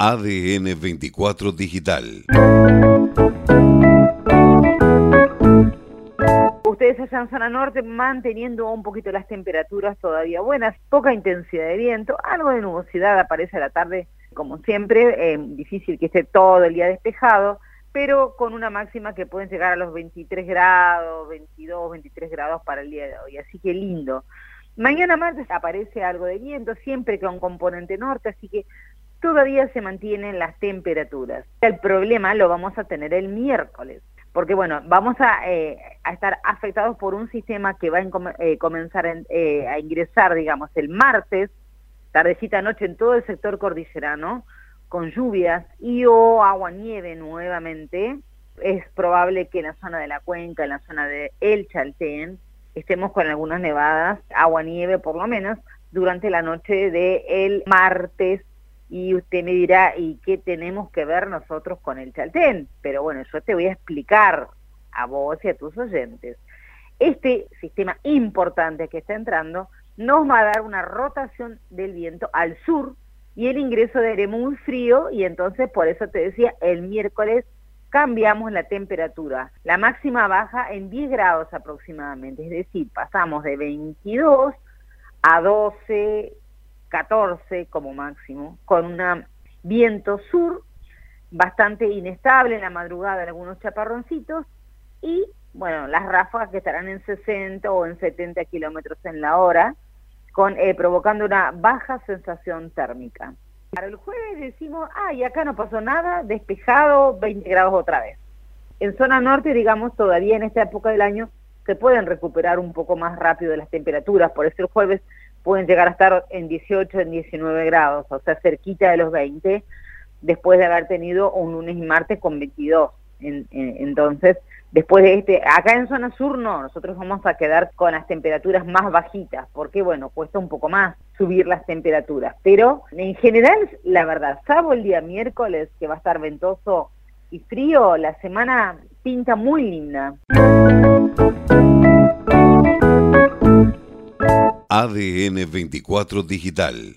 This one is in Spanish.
ADN 24 Digital. Ustedes allá en zona norte manteniendo un poquito las temperaturas todavía buenas, poca intensidad de viento, algo de nubosidad aparece a la tarde, como siempre, eh, difícil que esté todo el día despejado, pero con una máxima que pueden llegar a los 23 grados, 22, 23 grados para el día de hoy, así que lindo. Mañana martes aparece algo de viento, siempre con componente norte, así que todavía se mantienen las temperaturas. El problema lo vamos a tener el miércoles, porque bueno, vamos a, eh, estar afectados por un sistema que va a eh, comenzar eh, a ingresar, digamos, el martes, tardecita noche en todo el sector cordillerano, con lluvias y o agua-nieve nuevamente. Es probable que en la zona de la cuenca, en la zona de El Chaltén, estemos con algunas nevadas, agua-nieve por lo menos, durante la noche del el martes y usted me dirá, ¿y qué tenemos que ver nosotros con el Chaltén? Pero bueno, yo te voy a explicar a vos y a tus oyentes. Este sistema importante que está entrando nos va a dar una rotación del viento al sur y el ingreso de aire muy frío y entonces por eso te decía, el miércoles cambiamos la temperatura. La máxima baja en 10 grados aproximadamente, es decir, pasamos de 22 a 12, 14 como máximo, con un viento sur bastante inestable en la madrugada, algunos chaparroncitos, y bueno, las ráfagas que estarán en 60 o en 70 kilómetros en la hora, con, eh, provocando una baja sensación térmica. Para el jueves decimos, ay, acá no pasó nada, despejado, 20 grados otra vez. En zona norte, digamos, todavía en esta época del año se pueden recuperar un poco más rápido las temperaturas, por eso el jueves pueden llegar a estar en 18, en 19 grados, o sea, cerquita de los 20, después de haber tenido un lunes y martes con 22. entonces, después de este, acá en zona sur no, nosotros vamos a quedar con las temperaturas más bajitas, porque bueno, cuesta un poco más subir las temperaturas, pero en general, la verdad, salvo el día miércoles, que va a estar ventoso y frío, la semana pinta muy linda. ADN 24 Digital